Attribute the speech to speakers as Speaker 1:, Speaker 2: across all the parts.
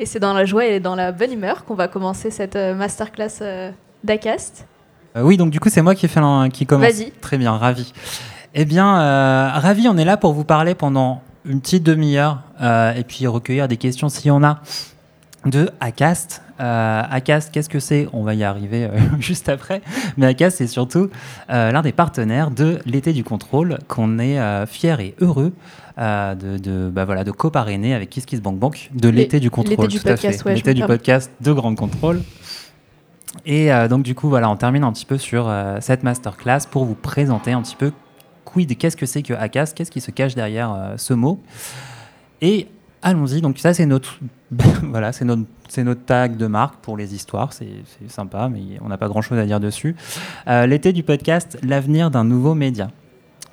Speaker 1: Et c'est dans la joie et dans la bonne humeur qu'on va commencer cette euh, masterclass euh, d'Acast.
Speaker 2: Euh, oui, donc du coup, c'est moi qui, fait qui commence.
Speaker 1: Vas-y.
Speaker 2: Très bien, ravi. Eh bien, ravi, on est là pour vous parler pendant une petite demi-heure et puis recueillir des questions s'il y en a de Acast. Acast, qu'est-ce que c'est? On va y arriver juste après. Mais Acast, c'est surtout l'un des partenaires de l'été du contrôle qu'on est fier et heureux euh, de, de, bah voilà, de coparrainer avec Kiss Kiss Bank Bank de l'été du contrôle.
Speaker 1: L'été du podcast, ouais,
Speaker 2: L'été du podcast de Grande Contrôle. Et euh, donc, du coup, voilà, on termine un petit peu sur euh, cette masterclass pour vous présenter un petit peu quid, qu'est-ce que c'est que ACAS, qu'est-ce qui se cache derrière ce mot? Et allons-y. Donc, ça, c'est notre, voilà, c'est notre, notre tag de marque pour les histoires. C'est, sympa, mais on n'a pas grand-chose à dire dessus. l'été du podcast, l'avenir d'un nouveau média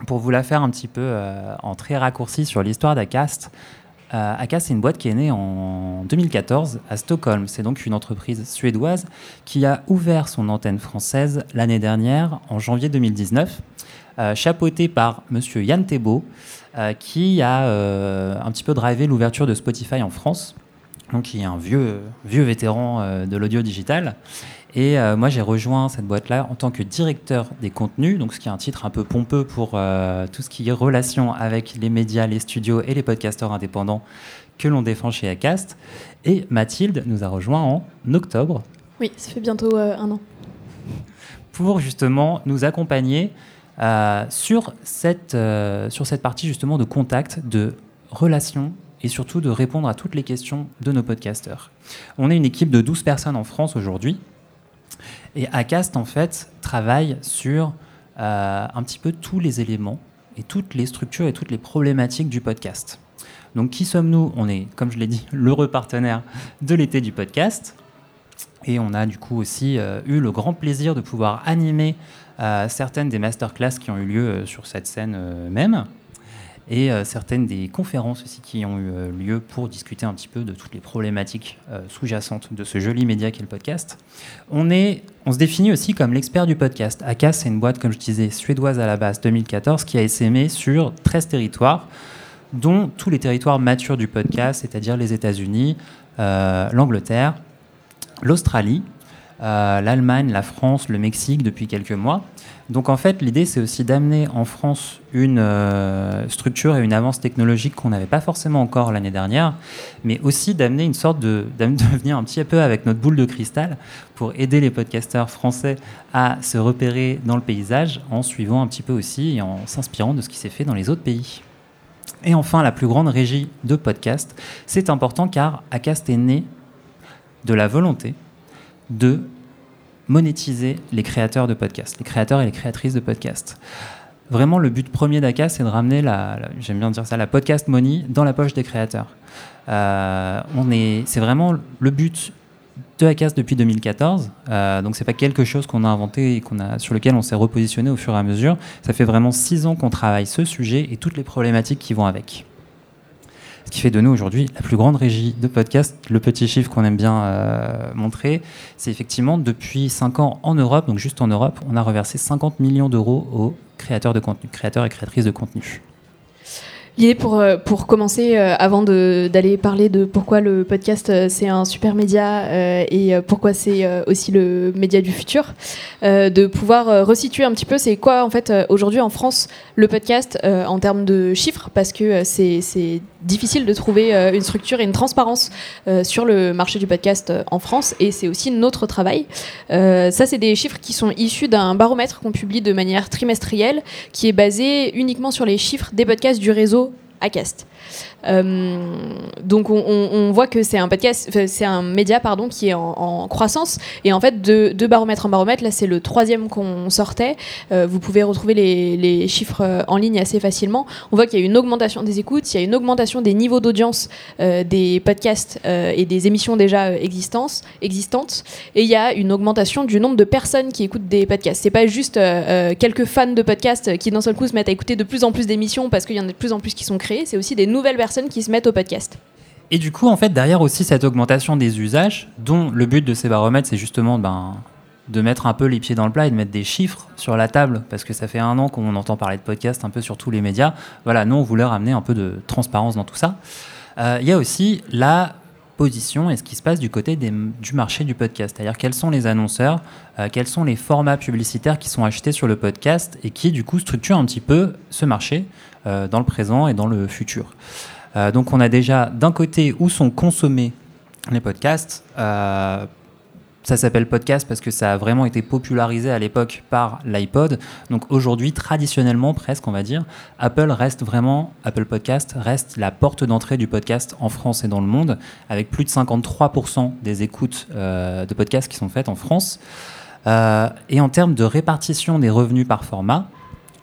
Speaker 2: pour vous la faire un petit peu euh, en très raccourci sur l'histoire d'Acast, euh, Acast, c'est une boîte qui est née en 2014 à Stockholm. C'est donc une entreprise suédoise qui a ouvert son antenne française l'année dernière, en janvier 2019, euh, chapeautée par Monsieur Yann Thébault, qui a un petit peu drivé l'ouverture de Spotify en France, donc qui est un vieux, vieux vétéran de l'audio digital. Et euh, moi, j'ai rejoint cette boîte-là en tant que directeur des contenus, donc ce qui est un titre un peu pompeux pour euh, tout ce qui est relation avec les médias, les studios et les podcasteurs indépendants que l'on défend chez Acast. Et Mathilde nous a rejoint en octobre.
Speaker 1: Oui, ça fait bientôt euh, un an.
Speaker 2: Pour justement nous accompagner sur, cette, sur cette partie justement de contact, de relation et surtout de répondre à toutes les questions de nos podcasteurs. On est une équipe de 12 personnes en France aujourd'hui et Acast, en fait, travaille sur euh, un petit peu tous les éléments et toutes les structures et toutes les problématiques du podcast. Donc, qui sommes-nous? On est, comme je l'ai dit, l'heureux partenaire de l'été du podcast. Et on a du coup aussi euh, eu le grand plaisir de pouvoir animer euh, certaines des masterclass qui ont eu lieu sur cette scène même et euh, certaines des conférences aussi qui ont eu euh, lieu pour discuter un petit peu de toutes les problématiques euh, sous-jacentes de ce joli média qu'est le podcast. On, est, on se définit aussi comme l'expert du podcast. ACAS, c'est une boîte, comme je disais, suédoise à la base, 2014, qui a essaimé sur 13 territoires, dont tous les territoires matures du podcast, c'est-à-dire les États-Unis, l'Angleterre, l'Australie, l'Allemagne, la France, le Mexique depuis quelques mois. Donc en fait, l'idée, c'est aussi d'amener en France une euh, structure et une avance technologique qu'on n'avait pas forcément encore l'année dernière, mais aussi d'amener une sorte de, de venir un petit peu avec notre boule de cristal pour aider les podcasteurs français à se repérer dans le paysage en suivant un petit peu aussi et en s'inspirant de ce qui s'est fait dans les autres pays. Et enfin, la plus grande régie de podcast, c'est important car Acast est né de la volonté de monétiser les créateurs de podcasts, les créateurs et les créatrices de podcasts. Vraiment, le but premier d'ACA, c'est de ramener la, j'aime bien dire ça, la podcast money dans la poche des créateurs. Euh, on est, c'est vraiment le but de depuis 2014. Euh, donc, c'est pas quelque chose qu'on a inventé et qu'on a, sur lequel on s'est repositionné au fur et à mesure. Ça fait vraiment six ans qu'on travaille ce sujet et toutes les problématiques qui vont avec. Ce qui fait de nous aujourd'hui la plus grande régie de podcast. Le petit chiffre qu'on aime bien euh, montrer, c'est effectivement depuis 5 ans en Europe, donc juste en Europe, on a reversé 50 millions d'euros aux créateurs de contenu, créateurs et créatrices de contenu.
Speaker 1: L'idée pour, euh, pour commencer, euh, avant d'aller parler de pourquoi le podcast c'est un super média et pourquoi c'est aussi le média du futur, de pouvoir resituer un petit peu c'est quoi en fait aujourd'hui en France le podcast en termes de chiffres? Parce que c'est difficile de trouver une structure et une transparence sur le marché du podcast en France et c'est aussi notre travail. ça c'est des chiffres qui sont issus d'un baromètre qu'on publie de manière trimestrielle qui est basé uniquement sur les chiffres des podcasts du réseau Acast. Euh, donc on, voit que c'est un podcast, c'est un média pardon qui est en, croissance et en fait de, baromètre en baromètre, là c'est le troisième qu'on sortait. Euh, vous pouvez retrouver les, chiffres euh, en ligne assez facilement. On voit qu'il y a une augmentation des écoutes, il y a une augmentation des niveaux d'audience des podcasts et des émissions déjà existantes, existantes et il y a une augmentation du nombre de personnes qui écoutent des podcasts. C'est pas juste quelques fans de podcasts qui d'un seul coup se mettent à écouter de plus en plus d'émissions parce qu'il y en a de plus en plus qui sont créées. C'est aussi des nouvelles personnes qui se mettent au podcast.
Speaker 2: Et du coup, en fait, derrière aussi cette augmentation des usages, dont le but de ces baromètres, c'est justement ben, de mettre un peu les pieds dans le plat et de mettre des chiffres sur la table, parce que ça fait un an qu'on entend parler de podcast un peu sur tous les médias. Voilà, nous, on voulait ramener un peu de transparence dans tout ça. Euh, il y a aussi la position et ce qui se passe du côté du marché du podcast. C'est-à-dire quels sont les annonceurs, euh, quels sont les formats publicitaires qui sont achetés sur le podcast et qui du coup structurent un petit peu ce marché dans le présent et dans le futur. Euh, donc on a déjà d'un côté où sont consommés les podcasts ça s'appelle podcast parce que ça a vraiment été popularisé à l'époque par l'iPod. Donc aujourd'hui, traditionnellement presque, on va dire, Apple reste vraiment, Apple Podcast reste la porte d'entrée du podcast en France et dans le monde, avec plus de 53% des écoutes euh, de podcasts qui sont faites en France. Euh, et en termes de répartition des revenus par format,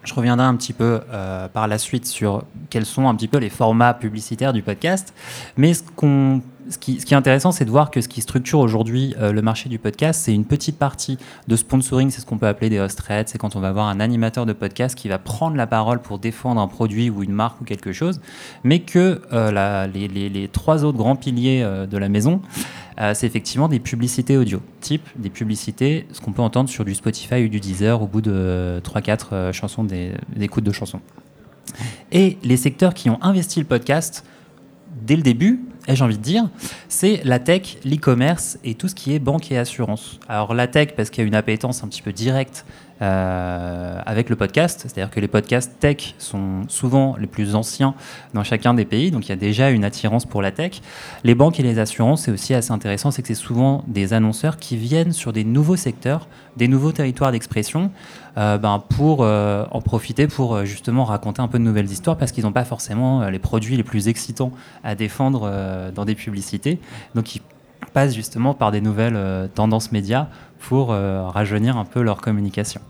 Speaker 2: je reviendrai un petit peu euh, par la suite sur quels sont un petit peu les formats publicitaires du podcast. Mais ce qu'on ce qui, est intéressant, c'est de voir que ce qui structure aujourd'hui euh, le marché du podcast, c'est une petite partie de sponsoring, c'est ce qu'on peut appeler des host threads, c'est quand on va avoir un animateur de podcast qui va prendre la parole pour défendre un produit ou une marque ou quelque chose, mais que euh, les, trois autres grands piliers euh, de la maison, c'est effectivement des publicités audio, type des publicités, ce qu'on peut entendre sur du Spotify ou du Deezer au bout de 3-4 chansons, des, écoutes de chansons. Et les secteurs qui ont investi le podcast dès le début, j'ai envie de dire, c'est la tech, l'e-commerce et tout ce qui est banque et assurance. Alors la tech, parce qu'il y a une appétence un petit peu directe euh, avec le podcast, c'est-à-dire que les podcasts tech sont souvent les plus anciens dans chacun des pays, donc il y a déjà une attirance pour la tech. Les banques et les assurances, c'est aussi assez intéressant, c'est que c'est souvent des annonceurs qui viennent sur des nouveaux secteurs, des nouveaux territoires d'expression, euh, ben pour euh, en profiter pour justement raconter un peu de nouvelles histoires, parce qu'ils n'ont pas forcément les produits les plus excitants à défendre dans des publicités. Donc ils passent justement par des nouvelles tendances médias pour rajeunir un peu leur communication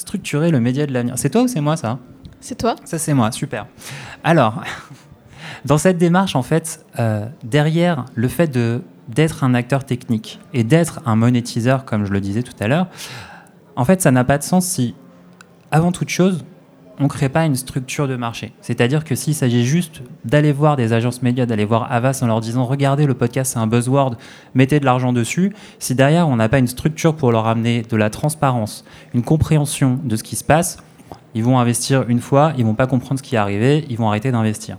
Speaker 2: structurer le média de l'avenir. C'est toi ou c'est moi ça?
Speaker 1: C'est toi.
Speaker 2: Ça c'est moi, super. Alors, dans cette démarche, en fait, euh, derrière le fait de d'être un acteur technique et d'être un monétiseur, comme je le disais tout à l'heure, en fait, ça n'a pas de sens si, avant toute chose, on ne crée pas une structure de marché. C'est-à-dire que s'il s'agit juste d'aller voir des agences médias, d'aller voir Avas en leur disant regardez le podcast c'est un buzzword, mettez de l'argent dessus, si derrière on n'a pas une structure pour leur amener de la transparence, une compréhension de ce qui se passe, ils vont investir une fois, ils vont pas comprendre ce qui est arrivé, ils vont arrêter d'investir.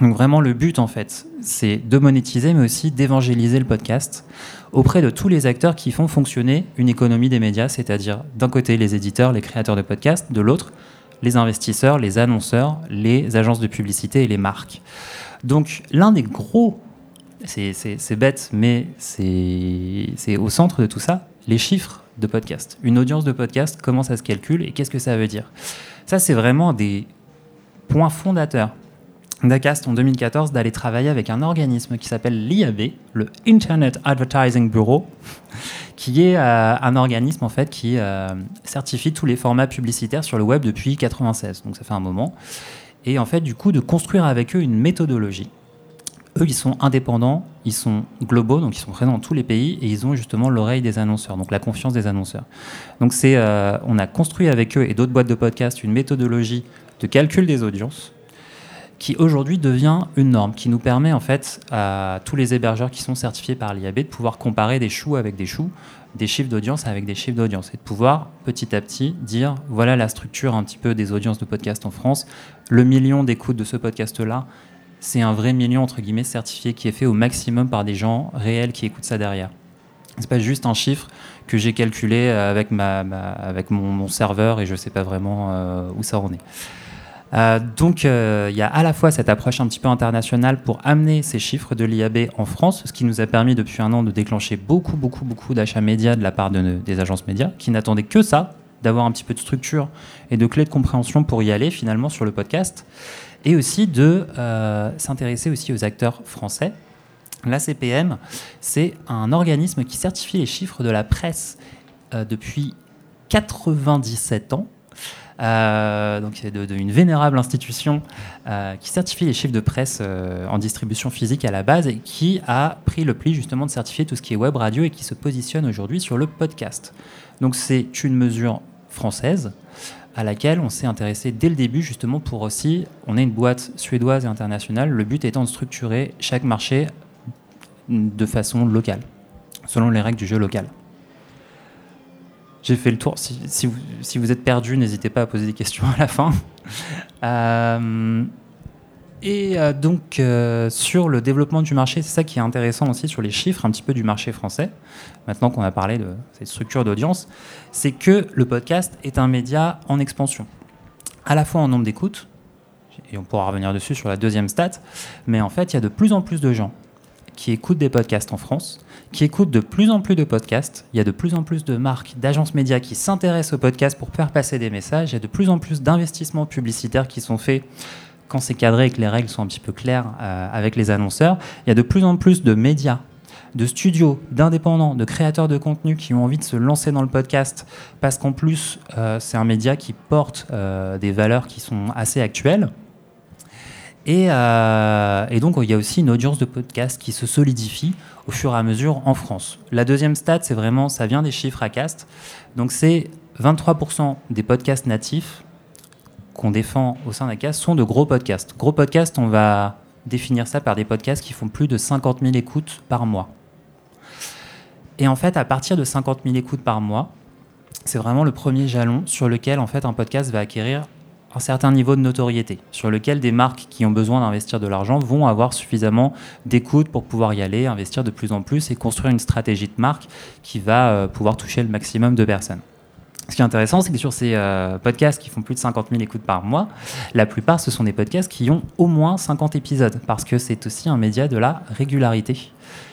Speaker 2: Donc vraiment le but en fait, c'est de monétiser mais aussi d'évangéliser le podcast auprès de tous les acteurs qui font fonctionner une économie des médias, c'est-à-dire d'un côté les éditeurs, les créateurs de podcasts, de l'autre les investisseurs, les annonceurs, les agences de publicité et les marques. Donc l'un des gros, c'est bête, mais c'est au centre de tout ça, les chiffres de podcast. Une audience de podcast, comment ça se calcule et qu'est-ce que ça veut dire? Ça, c'est vraiment des points fondateurs d'ACAST en 2014 d'aller travailler avec un organisme qui s'appelle l'IAB, le Internet Advertising Bureau, qui est euh, un organisme en fait qui euh, certifie tous les formats publicitaires sur le web depuis 96. Donc ça fait un moment. Et en fait, du coup, de construire avec eux une méthodologie. Eux, ils sont indépendants, ils sont globaux, donc ils sont présents dans tous les pays et ils ont justement l'oreille des annonceurs, donc la confiance des annonceurs. Donc c'est, euh, on a construit avec eux et d'autres boîtes de podcast une méthodologie de calcul des audiences qui aujourd'hui devient une norme, qui nous permet en fait à tous les hébergeurs qui sont certifiés par l'IAB de pouvoir comparer des choux avec des choux, des chiffres d'audience avec des chiffres d'audience, et de pouvoir petit à petit dire voilà la structure un petit peu des audiences de podcast en France, le million d'écoutes de ce podcast-là, c'est un vrai million entre guillemets certifié qui est fait au maximum par des gens réels qui écoutent ça derrière. C'est pas juste un chiffre que j'ai calculé avec, ma, avec mon, serveur et je sais pas vraiment euh, où ça en est. Euh, donc euh, il y a à la fois cette approche un petit peu internationale pour amener ces chiffres de l'IAB en France, ce qui nous a permis depuis un an de déclencher beaucoup, beaucoup, beaucoup d'achats médias de la part de, des agences médias qui n'attendaient que ça, d'avoir un petit peu de structure et de clés de compréhension pour y aller finalement sur le podcast, et aussi de euh, s'intéresser aussi aux acteurs français. La CPM, c'est un organisme qui certifie les chiffres de la presse depuis 97 ans. Euh, donc c'est de, une vénérable institution euh, qui certifie les chiffres de presse euh, en distribution physique à la base et qui a pris le pli justement de certifier tout ce qui est web radio et qui se positionne aujourd'hui sur le podcast. Donc c'est une mesure française à laquelle on s'est intéressé dès le début justement pour aussi, on est une boîte suédoise et internationale, le but étant de structurer chaque marché de façon locale, selon les règles du jeu local. J'ai fait le tour. Si, vous, êtes perdu, n'hésitez pas à poser des questions à la fin. Euh, Et euh, donc, euh, sur le développement du marché, c'est ça qui est intéressant aussi sur les chiffres un petit peu du marché français, maintenant qu'on a parlé de cette structure d'audience, c'est que le podcast est un média en expansion, à la fois en nombre d'écoutes, et on pourra revenir dessus sur la deuxième stat, mais en fait, il y a de plus en plus de gens qui écoutent des podcasts en France, qui écoutent de plus en plus de podcasts. Il y a de plus en plus de marques, d'agences médias qui s'intéressent aux podcasts pour faire passer des messages. Il y a de plus en plus d'investissements publicitaires qui sont faits quand c'est cadré et que les règles sont un petit peu claires euh, avec les annonceurs. Il y a de plus en plus de médias de studios, d'indépendants, de créateurs de contenu qui ont envie de se lancer dans le podcast parce qu'en plus, euh, c'est un média qui porte euh, des valeurs qui sont assez actuelles. Euh, et, donc, il y a aussi une audience de podcast qui se solidifie au fur et à mesure en France. La deuxième stat, c'est vraiment, ça vient des chiffres à cast. Donc, c'est 23% des podcasts natifs qu'on défend au sein d'Acast sont de gros podcasts. Gros podcasts, on va définir ça par des podcasts qui font plus de 50 000 écoutes par mois. Et en fait, à partir de 50 000 écoutes par mois, c'est vraiment le premier jalon sur lequel en fait un podcast va acquérir un certain niveau de notoriété, sur lequel des marques qui ont besoin d'investir de l'argent vont avoir suffisamment d'écoute pour pouvoir y aller, investir de plus en plus et construire une stratégie de marque qui va euh, pouvoir toucher le maximum de personnes. Ce qui est intéressant, c'est que sur ces euh, podcasts qui font plus de 50 000 écoutes par mois, la plupart, ce sont des podcasts qui ont au moins 50 épisodes, parce que c'est aussi un média de la régularité.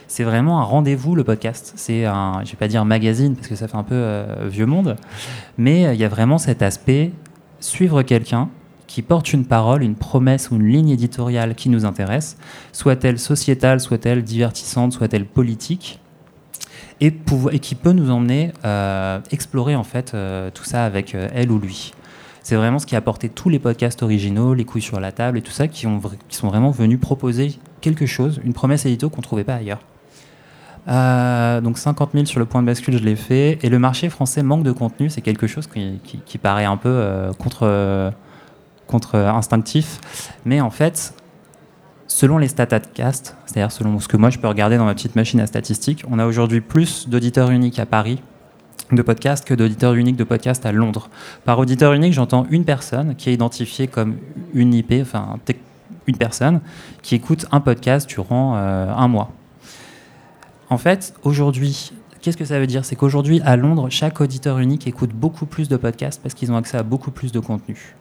Speaker 2: C'est vraiment un rendez-vous, le podcast. C'est un, je vais pas dire magazine, parce que ça fait un peu euh, vieux monde, mais il y a vraiment cet aspect suivre quelqu'un qui porte une parole, une promesse ou une ligne éditoriale qui nous intéresse, soit-elle sociétale, soit-elle divertissante, soit-elle politique, et, et, qui peut nous emmener euh, explorer en fait euh, tout ça avec euh, elle ou lui. C'est vraiment ce qui a apporté tous les podcasts originaux, les couilles sur la table et tout ça, qui, ont, qui sont vraiment venus proposer quelque chose, une promesse édito qu'on ne trouvait pas ailleurs. Euh, donc 50 000 sur le point de bascule, je l'ai fait. Et le marché français manque de contenu, c'est quelque chose qui, paraît un peu euh, contre, contre instinctif. Mais en fait, selon les stats cast, c'est-à-dire selon ce que moi je peux regarder dans ma petite machine à statistiques, on a aujourd'hui plus d'auditeurs uniques à Paris de podcasts que d'auditeurs uniques de podcasts à Londres. Par auditeur unique, j'entends une personne qui est identifiée comme une IP, enfin une personne qui écoute un podcast durant euh, un mois. En fait, aujourd'hui, qu'est-ce que ça veut dire? C'est qu'aujourd'hui, à Londres, chaque auditeur unique écoute beaucoup plus de podcasts parce qu'ils ont accès à beaucoup plus de contenu.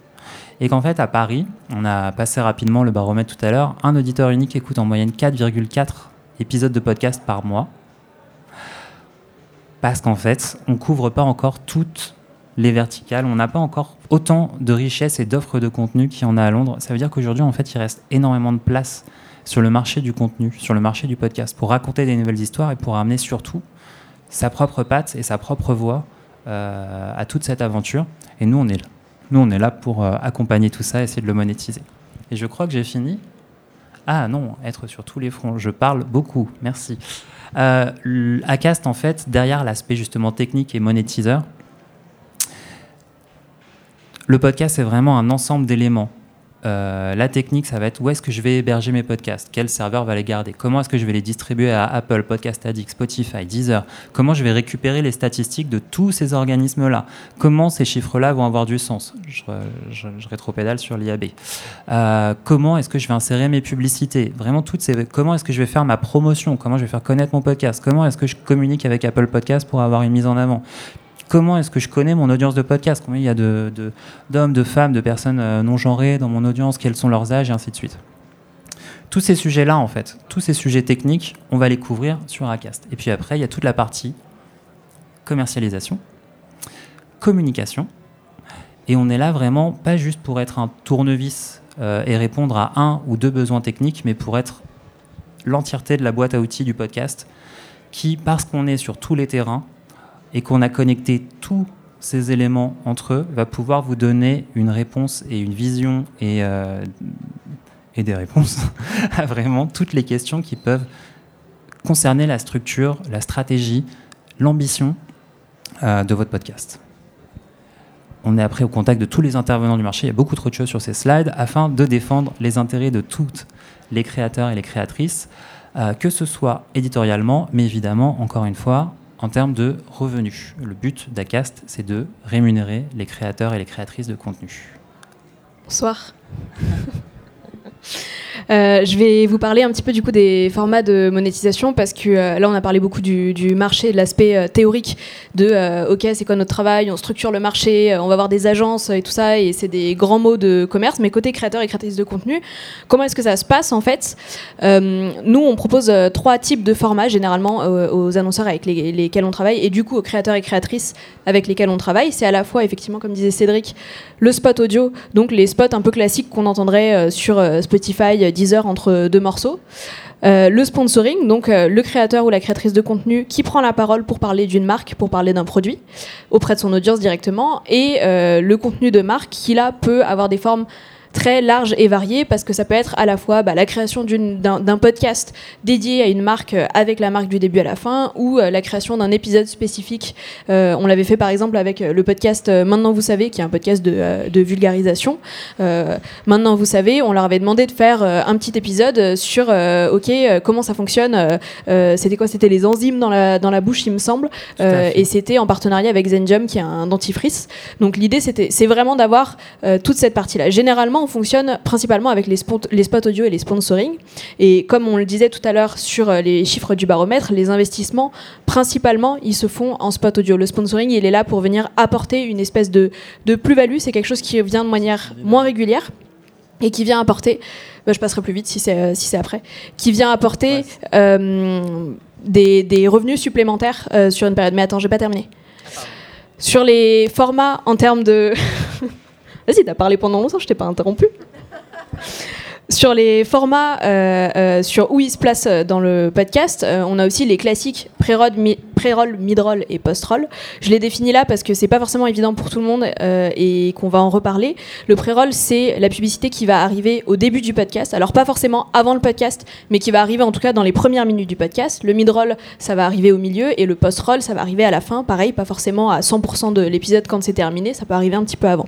Speaker 2: Et qu'en fait, à Paris, on a passé rapidement le baromètre tout à l'heure, un auditeur unique écoute en moyenne 4,4 épisodes de podcast par mois. Parce qu'en fait, on ne couvre pas encore toutes les verticales. On n'a pas encore autant de richesses et d'offres de contenu qu'il y en a à Londres. Ça veut dire qu'aujourd'hui, en fait, il reste énormément de place sur le marché du contenu, sur le marché du podcast, pour raconter des nouvelles histoires et pour amener surtout sa propre patte et sa propre voix euh, à toute cette aventure. Et nous, on est là. Nous, on est là pour euh, accompagner tout ça, essayer de le monétiser. Et je crois que j'ai fini. Ah non, être sur tous les fronts. Je parle beaucoup. Merci. Euh, Acast, en fait, derrière l'aspect justement technique et monétiseur, le podcast, c'est vraiment un ensemble d'éléments euh, la technique, ça va être où est-ce que je vais héberger mes podcasts, quel serveur va les garder, comment est-ce que je vais les distribuer à Apple, Podcast Addict, Spotify, Deezer, comment je vais récupérer les statistiques de tous ces organismes-là, comment ces chiffres-là vont avoir du sens? Je, je, je rétropédale sur l'IAB. Euh, comment est-ce que je vais insérer mes publicités, vraiment toutes ces. Comment est-ce que je vais faire ma promotion, comment je vais faire connaître mon podcast, comment est-ce que je communique avec Apple Podcast pour avoir une mise en avant? Comment est-ce que je connais mon audience de podcast? Combien il y a d'hommes, de, femmes, de personnes euh, non genrées dans mon audience? Quels sont leurs âges? Et ainsi de suite. Tous ces sujets-là, en fait, tous ces sujets techniques, on va les couvrir sur Acast. Et puis après, il y a toute la partie commercialisation, communication. Et on est là vraiment pas juste pour être un tournevis euh, et répondre à un ou deux besoins techniques, mais pour être l'entièreté de la boîte à outils du podcast qui, parce qu'on est sur tous les terrains, et qu'on a connecté tous ces éléments entre eux, va pouvoir vous donner une réponse et une vision et, euh, et des réponses à vraiment toutes les questions qui peuvent concerner la structure, la stratégie, l'ambition euh, de votre podcast. On est après au contact de tous les intervenants du marché. Il y a beaucoup trop de choses sur ces slides afin de défendre les intérêts de toutes les créateurs et les créatrices, euh, que ce soit éditorialement, mais évidemment, encore une fois, en termes de revenus. Le but d'Acast, c'est de rémunérer les créateurs et les créatrices de contenu.
Speaker 1: Bonsoir. Euh, je vais vous parler un petit peu du coup des formats de monétisation parce que euh, là on a parlé beaucoup du, marché, de l'aspect euh, théorique de ok c'est quoi notre travail, on structure le marché, on va avoir des agences et tout ça et c'est des grands mots de commerce. Mais côté créateur et créatrice de contenu, comment est-ce que ça se passe en fait? Nous on propose trois types de formats généralement aux annonceurs avec lesquels on travaille et du coup aux créateurs et créatrices avec lesquels on travaille. C'est à la fois effectivement comme disait Cédric le spot audio, donc les spots un peu classiques qu'on entendrait sur 10 heures entre deux morceaux. Euh, le sponsoring, donc euh, le créateur ou la créatrice de contenu qui prend la parole pour parler d'une marque, pour parler d'un produit auprès de son audience directement, et euh, le contenu de marque qui là peut avoir des formes très large et varié parce que ça peut être à la fois bah, la création d'un podcast dédié à une marque euh, avec la marque du début à la fin ou euh, la création d'un épisode spécifique. Euh, on l'avait fait par exemple avec le podcast Maintenant vous savez, qui est un podcast de, de vulgarisation. Maintenant vous savez, on leur avait demandé de faire un petit épisode sur OK, comment ça fonctionne. c'était quoi C'était les enzymes dans la, dans la bouche, il me semble. et c'était en partenariat avec Zenjum, qui est un dentifrice. Donc l'idée, c'est vraiment d'avoir toute cette partie-là. Généralement, on fonctionne principalement avec les, les, spots audio et les sponsoring. Et comme on le disait tout à l'heure sur euh, les chiffres du baromètre, les investissements, principalement, ils se font en spot audio. Le sponsoring, il est là pour venir apporter une espèce de, de plus-value. C'est quelque chose qui vient de manière moins régulière et qui vient apporter, bah, je passerai plus vite si c'est euh, si après, qui vient apporter euh, des, des, revenus supplémentaires sur une période. Mais attends, j'ai pas terminé. Sur les formats en termes de Vas-y, t'as parlé pendant longtemps, je t'ai pas interrompu. Sur les formats, euh, euh, sur où ils se placent dans le podcast, euh, on a aussi les classiques pré-roll, mid-roll et post-roll. Je les définis là parce que c'est pas forcément évident pour tout le monde et qu'on va en reparler. Le pré-roll, c'est la publicité qui va arriver au début du podcast. Alors pas forcément avant le podcast, mais qui va arriver en tout cas dans les premières minutes du podcast. Le mid-roll, ça va arriver au milieu et le post-roll, ça va arriver à la fin. Pareil, pas forcément à 100% de l'épisode quand c'est terminé, ça peut arriver un petit peu avant.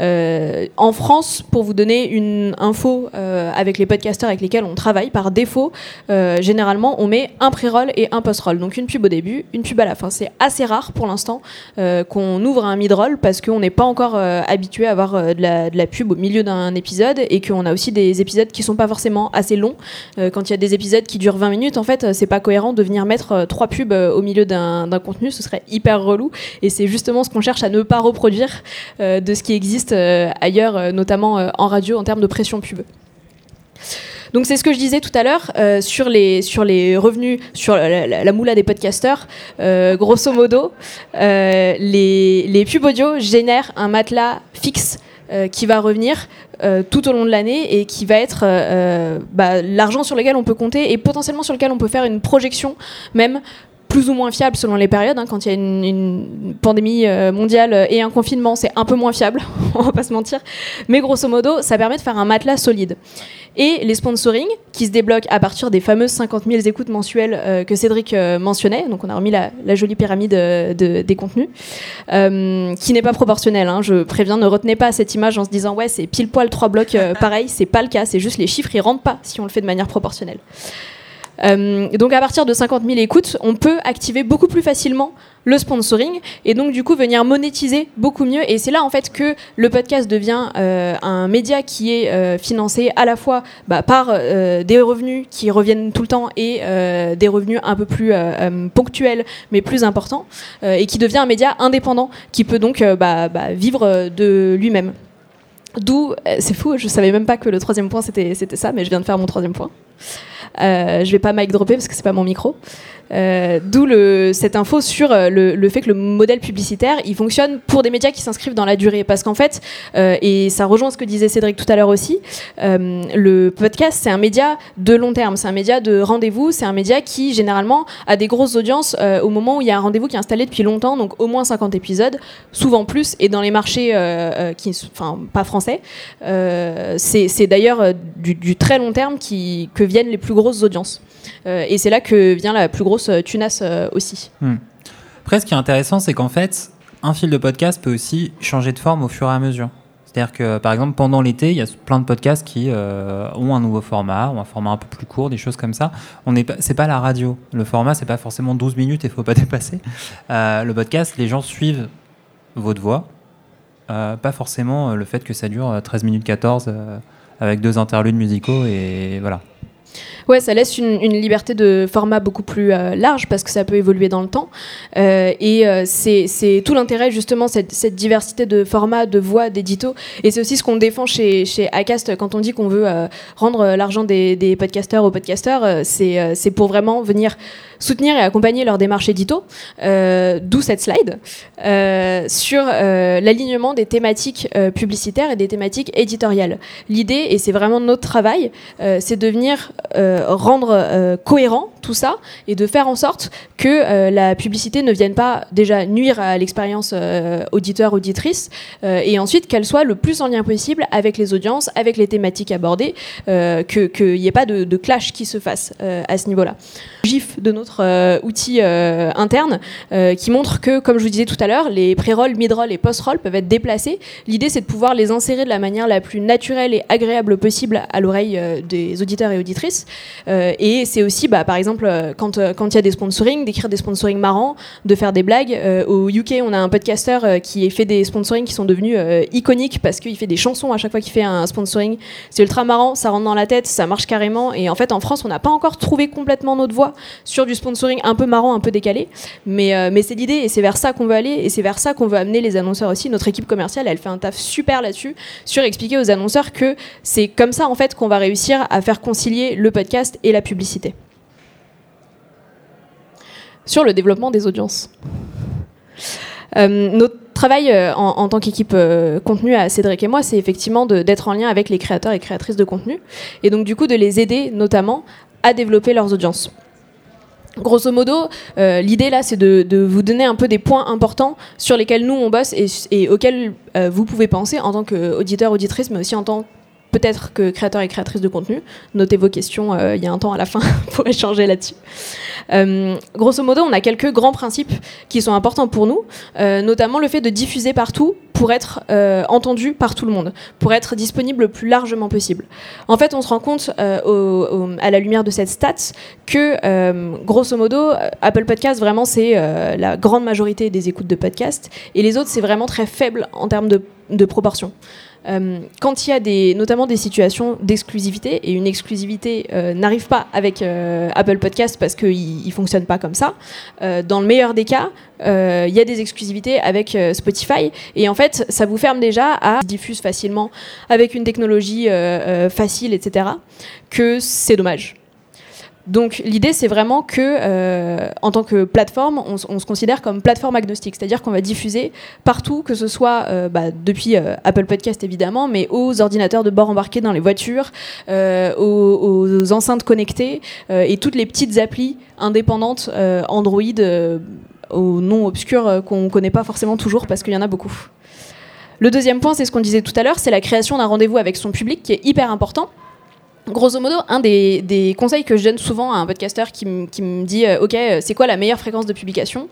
Speaker 1: en France, pour vous donner une info euh, avec les podcasteurs avec lesquels on travaille, par défaut, euh, généralement, on met un pré-roll et un post-roll. Donc une pub au début, une pub à la fin. C'est assez rare pour l'instant euh, qu'on ouvre un mid-roll parce qu'on n'est pas encore habitué à avoir de la, de, la, pub au milieu d'un épisode et qu'on a aussi des épisodes qui sont pas forcément assez longs. quand il y a des épisodes qui durent 20 minutes, en fait, c'est pas cohérent de venir mettre trois pubs au milieu d'un contenu. Ce serait hyper relou. Et c'est justement ce qu'on cherche à ne pas reproduire de ce qui existe ailleurs, notamment en radio en termes de pression pub. Donc c'est ce que je disais tout à l'heure euh, sur, les, sur les revenus, sur la, moula des podcasteurs. Euh, grosso modo, euh, les, les pubs audio génèrent un matelas fixe qui va revenir tout au long de l'année et qui va être bah, l'argent sur lequel on peut compter et potentiellement sur lequel on peut faire une projection même plus ou moins fiable selon les périodes. Hein. Quand il y a une, pandémie mondiale et un confinement, c'est un peu moins fiable, on va pas se mentir. Mais grosso modo, ça permet de faire un matelas solide et les sponsoring qui se débloquent à partir des fameuses 50 000 écoutes mensuelles euh, que Cédric euh, mentionnait. Donc on a remis la, jolie pyramide euh, des contenus, qui n'est pas proportionnelle. Hein. Je préviens, ne retenez pas cette image en se disant ouais c'est pile poil trois blocs pareil. C'est pas le cas. C'est juste les chiffres ils rentrent pas si on le fait de manière proportionnelle. Euh, donc à partir de 50 000 écoutes, on peut activer beaucoup plus facilement le sponsoring et donc du coup venir monétiser beaucoup mieux. Et c'est là en fait que le podcast devient euh, un média qui est euh, financé à la fois bah, par des revenus qui reviennent tout le temps et des revenus un peu plus ponctuels mais plus importants et qui devient un média indépendant qui peut donc bah, bah, vivre de lui-même. D'où, c'est fou, je savais même pas que le troisième point c'était ça, mais je viens de faire mon troisième point. Euh, je vais pas mic dropper parce que c'est pas mon micro. Euh, d'où cette info sur euh, le, fait que le modèle publicitaire, il fonctionne pour des médias qui s'inscrivent dans la durée. Parce qu'en fait, et ça rejoint ce que disait Cédric tout à l'heure aussi, le podcast, c'est un média de long terme, c'est un média de rendez-vous, c'est un média qui, généralement, a des grosses audiences au moment où il y a un rendez-vous qui est installé depuis longtemps, donc au moins 50 épisodes, souvent plus, et dans les marchés qui, enfin, pas français. c'est d'ailleurs du, très long terme qui, que viennent les plus grosses audiences. Euh, et c'est là que vient la plus grosse euh, tunasse euh, aussi.
Speaker 2: Hmm. Après, ce qui est intéressant, c'est qu'en fait, un fil de podcast peut aussi changer de forme au fur et à mesure. C'est-à-dire que, par exemple, pendant l'été, il y a plein de podcasts qui ont un nouveau format, ou un format un peu plus court, des choses comme ça. On n'est pas, c'est pas la radio. Le format, c'est pas forcément 12 minutes et il faut pas dépasser. le podcast, les gens suivent votre voix, pas forcément le fait que ça dure 13 minutes 14 avec deux interludes musicaux et voilà.
Speaker 1: Ouais, ça laisse une, liberté de format beaucoup plus euh, large parce que ça peut évoluer dans le temps. Euh, et euh, c'est tout l'intérêt, justement, cette, diversité de formats, de voix, d'édito. Et c'est aussi ce qu'on défend chez, chez Acast quand on dit qu'on veut rendre l'argent des, des, podcasteurs aux podcasteurs. c'est pour vraiment venir soutenir et accompagner leur démarche édito, euh, d'où cette slide, euh, sur euh, l'alignement des thématiques publicitaires et des thématiques éditoriales. L'idée, et c'est vraiment notre travail, c'est de venir rendre cohérent tout ça et de faire en sorte que la publicité ne vienne pas déjà nuire à l'expérience auditeur-auditrice et ensuite qu'elle soit le plus en lien possible avec les audiences, avec les thématiques abordées, qu'il n'y ait pas de, clash qui se fasse à ce niveau-là. GIF de notre euh, outil euh, interne euh, qui montre que, comme je vous disais tout à l'heure, les pré-rolls, mid-rolls et post-rolls peuvent être déplacés. L'idée, c'est de pouvoir les insérer de la manière la plus naturelle et agréable possible à l'oreille des auditeurs et auditrices. et c'est aussi, bah, par exemple, quand il y a des sponsorings, d'écrire des sponsorings marrants, de faire des blagues. au UK, on a un podcaster qui fait des sponsorings qui sont devenus iconiques parce qu'il fait des chansons à chaque fois qu'il fait un sponsoring. C'est ultra marrant, ça rentre dans la tête, ça marche carrément. Et en fait, en France, on n'a pas encore trouvé complètement notre voix sur du sponsoring un peu marrant, un peu décalé. Mais, euh, mais c'est l'idée et c'est vers ça qu'on veut aller et c'est vers ça qu'on veut amener les annonceurs aussi. Notre équipe commerciale, elle fait un taf super là-dessus, sur expliquer aux annonceurs que c'est comme ça en fait qu'on va réussir à faire concilier le podcast et la publicité. Sur le développement des audiences. Euh, notre travail euh, en, tant qu'équipe contenu à Cédric et moi, c'est effectivement d'être en lien avec les créateurs et créatrices de contenu, et donc du coup de les aider notamment à développer leurs audiences. Grosso modo, euh, l'idée là, c'est de, vous donner un peu des points importants sur lesquels nous on bosse et, auxquels euh, vous pouvez penser en tant qu'auditeur, auditrice, mais aussi en tant peut-être que créateur et créatrice de contenu. Notez vos questions, euh, il y a un temps à la fin pour échanger là-dessus. Euh, grosso modo, on a quelques grands principes qui sont importants pour nous, euh, notamment le fait de diffuser partout pour être entendu par tout le monde, pour être disponible le plus largement possible. En fait, on se rend compte à la lumière de cette stat que, grosso modo, Apple Podcast, vraiment, c'est la grande majorité des écoutes de podcast, et les autres, c'est vraiment très faible en termes de proportion. Euh, quand il y a des, notamment des situations d'exclusivité, et une exclusivité euh, n'arrive pas avec euh, Apple Podcast parce qu'il ne fonctionne pas comme ça, dans le meilleur des cas, il y a des exclusivités avec Spotify, et en fait, ça vous ferme déjà à diffuse facilement avec une technologie facile, etc., que c'est dommage. Donc l'idée, c'est vraiment que, euh, en tant que plateforme, on, se considère comme plateforme agnostique, c'est-à-dire qu'on va diffuser partout, que ce soit euh, bah, depuis euh, Apple Podcast évidemment, mais aux ordinateurs de bord embarqués dans les voitures, aux, enceintes connectées et toutes les petites applis indépendantes Android au nom obscur qu'on ne connaît pas forcément toujours parce qu'il y en a beaucoup. Le deuxième point, c'est ce qu'on disait tout à l'heure, c'est la création d'un rendez-vous avec son public qui est hyper important. Grosso modo, un des, conseils que je donne souvent à un podcasteur qui, me dit euh, Ok, euh, c'est quoi la meilleure fréquence de publication?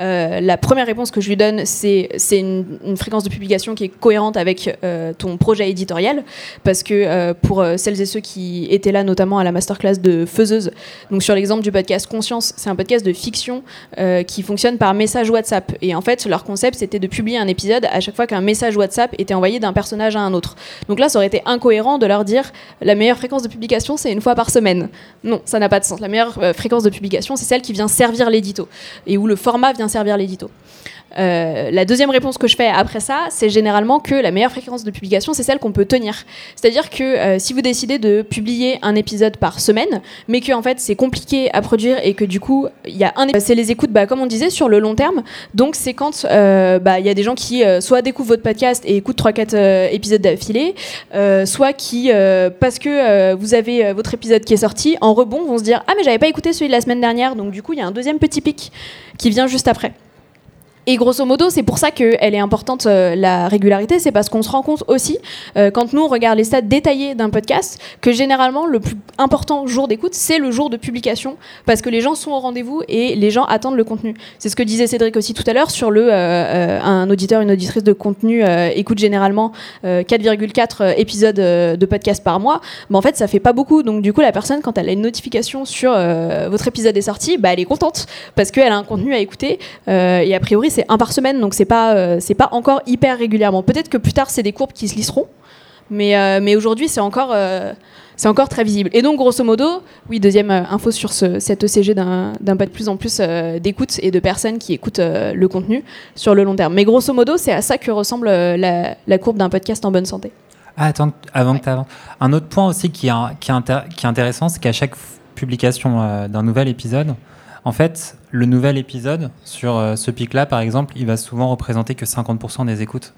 Speaker 1: Euh, La première réponse que je lui donne, c'est une, fréquence de publication qui est cohérente avec ton projet éditorial. Parce que pour celles et ceux qui étaient là, notamment à la masterclass de Faiseuse, donc sur l'exemple du podcast Conscience, c'est un podcast de fiction qui fonctionne par message WhatsApp. Et en fait, leur concept, c'était de publier un épisode à chaque fois qu'un message WhatsApp était envoyé d'un personnage à un autre. Donc là, ça aurait été incohérent de leur dire la meilleure fréquence fréquence de publication, c'est une fois par semaine. Non, ça n'a pas de sens. La meilleure euh, fréquence de publication, c'est celle qui vient servir l'édito et où le format vient servir l'édito. Euh, la deuxième réponse que je fais après ça, c'est généralement que la meilleure fréquence de publication, c'est celle qu'on peut tenir. C'est-à-dire que euh, si vous décidez de publier un épisode par semaine, mais que en fait c'est compliqué à produire et que du coup il y a un, c'est les écoutes, bah, comme on disait, sur le long terme. Donc c'est quand euh, bah, il y a des gens qui soit découvrent votre podcast et écoutent 3-4 épisodes d'affilée, soit qui parce que vous avez votre épisode qui est sorti en rebond vont se dire ah mais j'avais pas écouté celui de la semaine dernière, donc du coup il y a un deuxième petit pic qui vient juste après. Et grosso modo, c'est pour ça qu'elle est importante, euh, la régularité, c'est parce qu'on se rend compte aussi, euh, quand nous on regarde les stats détaillés d'un podcast, que généralement le plus important jour d'écoute, c'est le jour de publication, parce que les gens sont au rendez-vous et les gens attendent le contenu. C'est ce que disait Cédric aussi tout à l'heure sur le euh, un auditeur, une auditrice de contenu écoute généralement 4,4 épisodes de podcast par mois. Mais en fait, ça fait pas beaucoup. Donc du coup, la personne, quand elle a une notification sur votre épisode est sorti, bah, elle est contente parce qu'elle a un contenu à écouter. et a priori, c'est un par semaine, donc c'est pas, euh, c'est pas encore hyper régulièrement. Peut-être que plus tard, c'est des courbes qui se lisseront. Mais, mais aujourd'hui, c'est encore c'est encore très visible. Et donc, grosso modo, oui, deuxième euh, info sur ce, cet ECG d'un pas de plus en plus euh, d'écoute et de personnes qui écoutent euh, le contenu sur le long terme. Mais grosso modo, c'est à ça que ressemble la, courbe d'un podcast en bonne santé.
Speaker 2: Ah, attends, avant que tu avances. Un autre point aussi qui, qui, est intéressant, c'est qu'à chaque publication d'un nouvel épisode, en fait, le nouvel épisode sur ce pic-là, par exemple, il va souvent représenter que 50% des écoutes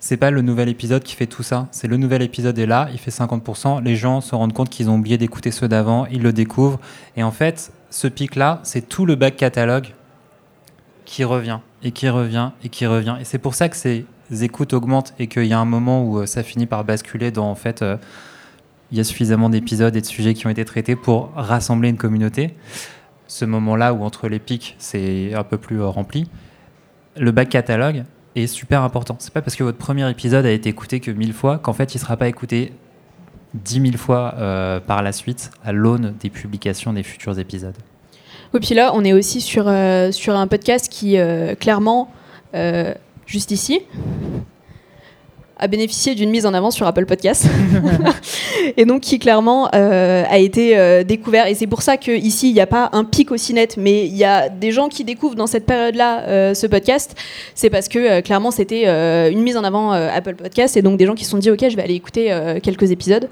Speaker 2: c'est pas le nouvel épisode qui fait tout ça. C'est le nouvel épisode est là, il fait 50%. Les gens se rendent compte qu'ils ont oublié d'écouter ceux d'avant, ils le découvrent. Et en fait, ce pic-là, c'est tout le back catalogue qui revient et qui revient et qui revient. Et c'est pour ça que ces écoutes augmentent et qu'il y a un moment où euh, ça finit par basculer dans en fait. Euh, il y a suffisamment d'épisodes et de sujets qui ont été traités pour rassembler une communauté. Ce moment-là où entre les pics, c'est un peu plus euh, rempli. Le back catalogue, est super important. C'est pas parce que votre premier épisode a été écouté que mille fois qu'en fait il sera pas écouté dix mille fois euh, par la suite à l'aune des publications des futurs épisodes.
Speaker 1: Oui, puis là, on est aussi sur, euh, sur un podcast qui, euh, clairement, juste ici, a bénéficié d'une mise en avant sur Apple Podcast et donc qui clairement euh, a été euh, découvert. Et c'est pour ça qu'ici il n'y a pas un pic aussi net mais il y a des gens qui découvrent dans cette période là euh, ce podcast. C'est parce que clairement c'était une mise en avant Apple Podcast et donc des gens qui se sont dit ok je vais aller écouter quelques épisodes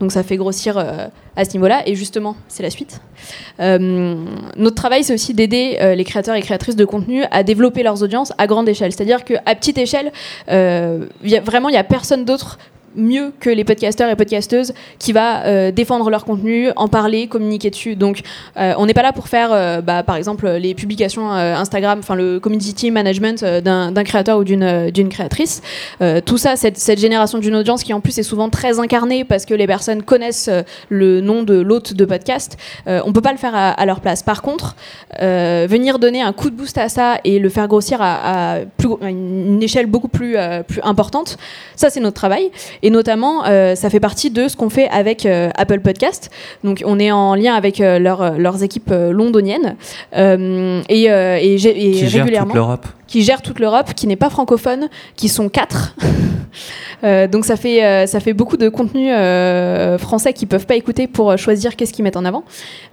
Speaker 1: donc ça fait grossir euh, à ce niveau-là. Et justement, c'est la suite. Euh, notre travail, c'est aussi d'aider euh, les créateurs et créatrices de contenu à développer leurs audiences à grande échelle. C'est-à-dire qu'à petite échelle, vraiment, il n'y a personne d'autre mieux que les podcasteurs et podcasteuses qui va euh, défendre leur contenu, en parler, communiquer dessus. Donc, euh, on n'est pas là pour faire, euh, bah, par exemple, les publications Instagram, enfin le community management d'un créateur ou d'une créatrice. tout ça, cette, génération d'une audience qui en plus est souvent très incarnée parce que les personnes connaissent le nom de l'hôte de podcast, on peut pas le faire à, leur place. Par contre, venir donner un coup de boost à ça et le faire grossir à, une échelle beaucoup plus, importante, ça c'est notre travail. Notamment, euh, ça fait partie de ce qu'on fait avec euh, Apple Podcast. Donc, on est en lien avec euh, leurs équipes londoniennes et, et,
Speaker 2: qui régulièrement. Toute l'Europe.
Speaker 1: Qui gèrent toute l'Europe, qui n'est pas francophone, qui sont quatre. donc ça fait, ça fait beaucoup de contenu français qu'ils peuvent pas écouter pour choisir qu'est-ce qu'ils mettent en avant.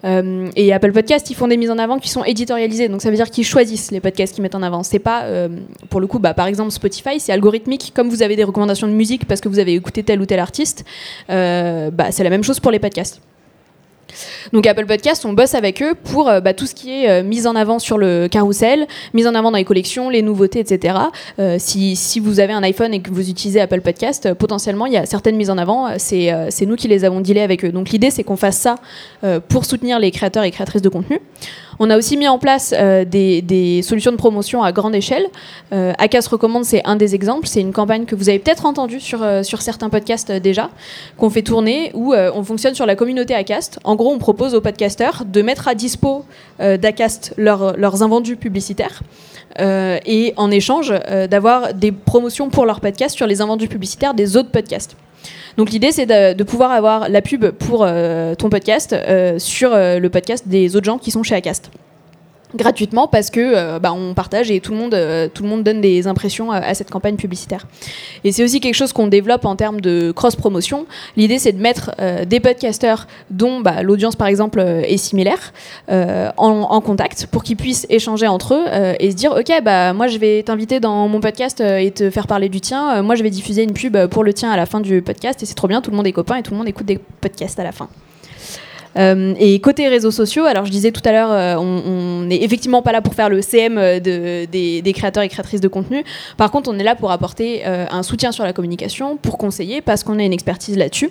Speaker 1: et Apple Podcast, ils font des mises en avant qui sont éditorialisées. Donc ça veut dire qu'ils choisissent les podcasts qu'ils mettent en avant. C'est pas, pour le coup, bah, par exemple Spotify, c'est algorithmique. Comme vous avez des recommandations de musique parce que vous avez écouter tel ou tel artiste, euh, bah, c'est la même chose pour les podcasts. Donc Apple Podcast, on bosse avec eux pour euh, bah, tout ce qui est euh, mise en avant sur le carrousel, mise en avant dans les collections, les nouveautés, etc. si, si, vous avez un iPhone et que vous utilisez Apple Podcast, potentiellement il y a certaines mises en avant, c'est nous qui les avons dealées avec eux. Donc l'idée c'est qu'on fasse ça pour soutenir les créateurs et créatrices de contenu. On a aussi mis en place euh, des, solutions de promotion à grande échelle. Euh, ACAS recommande, c'est un des exemples. C'est une campagne que vous avez peut-être entendue sur, euh, certains podcasts déjà, qu'on fait tourner, où on fonctionne sur la communauté ACAST. En gros, on propose aux podcasteurs de mettre à dispo d'ACAST leurs invendus publicitaires. et en échange d'avoir des promotions pour leurs podcasts sur les invendus publicitaires des autres podcasts. Donc l'idée, c'est de, pouvoir avoir la pub pour euh, ton podcast euh, sur euh, le podcast des autres gens qui sont chez Acast gratuitement parce que euh, bah, on partage et tout le monde euh, tout le monde donne des impressions à, cette campagne publicitaire. Et c'est aussi quelque chose qu'on développe en termes de cross promotion l'idée c'est de mettre euh, des podcasteurs dont bah, l'audience par exemple est similaire en, contact pour qu'ils puissent échanger entre eux et se dire ok bah moi je vais t'inviter dans mon podcast et te faire parler du tien. Moi je vais diffuser une pub pour le tien à la fin du podcast et c'est trop bien tout le monde est copain et tout le monde écoute des podcasts à la fin. euh, et côté réseaux sociaux, alors je disais tout à l'heure, euh, on n'est effectivement pas là pour faire le CM euh, de, des, créateurs et créatrices de contenu. Par contre, on est là pour apporter un soutien sur la communication, pour conseiller, parce qu'on a une expertise là-dessus.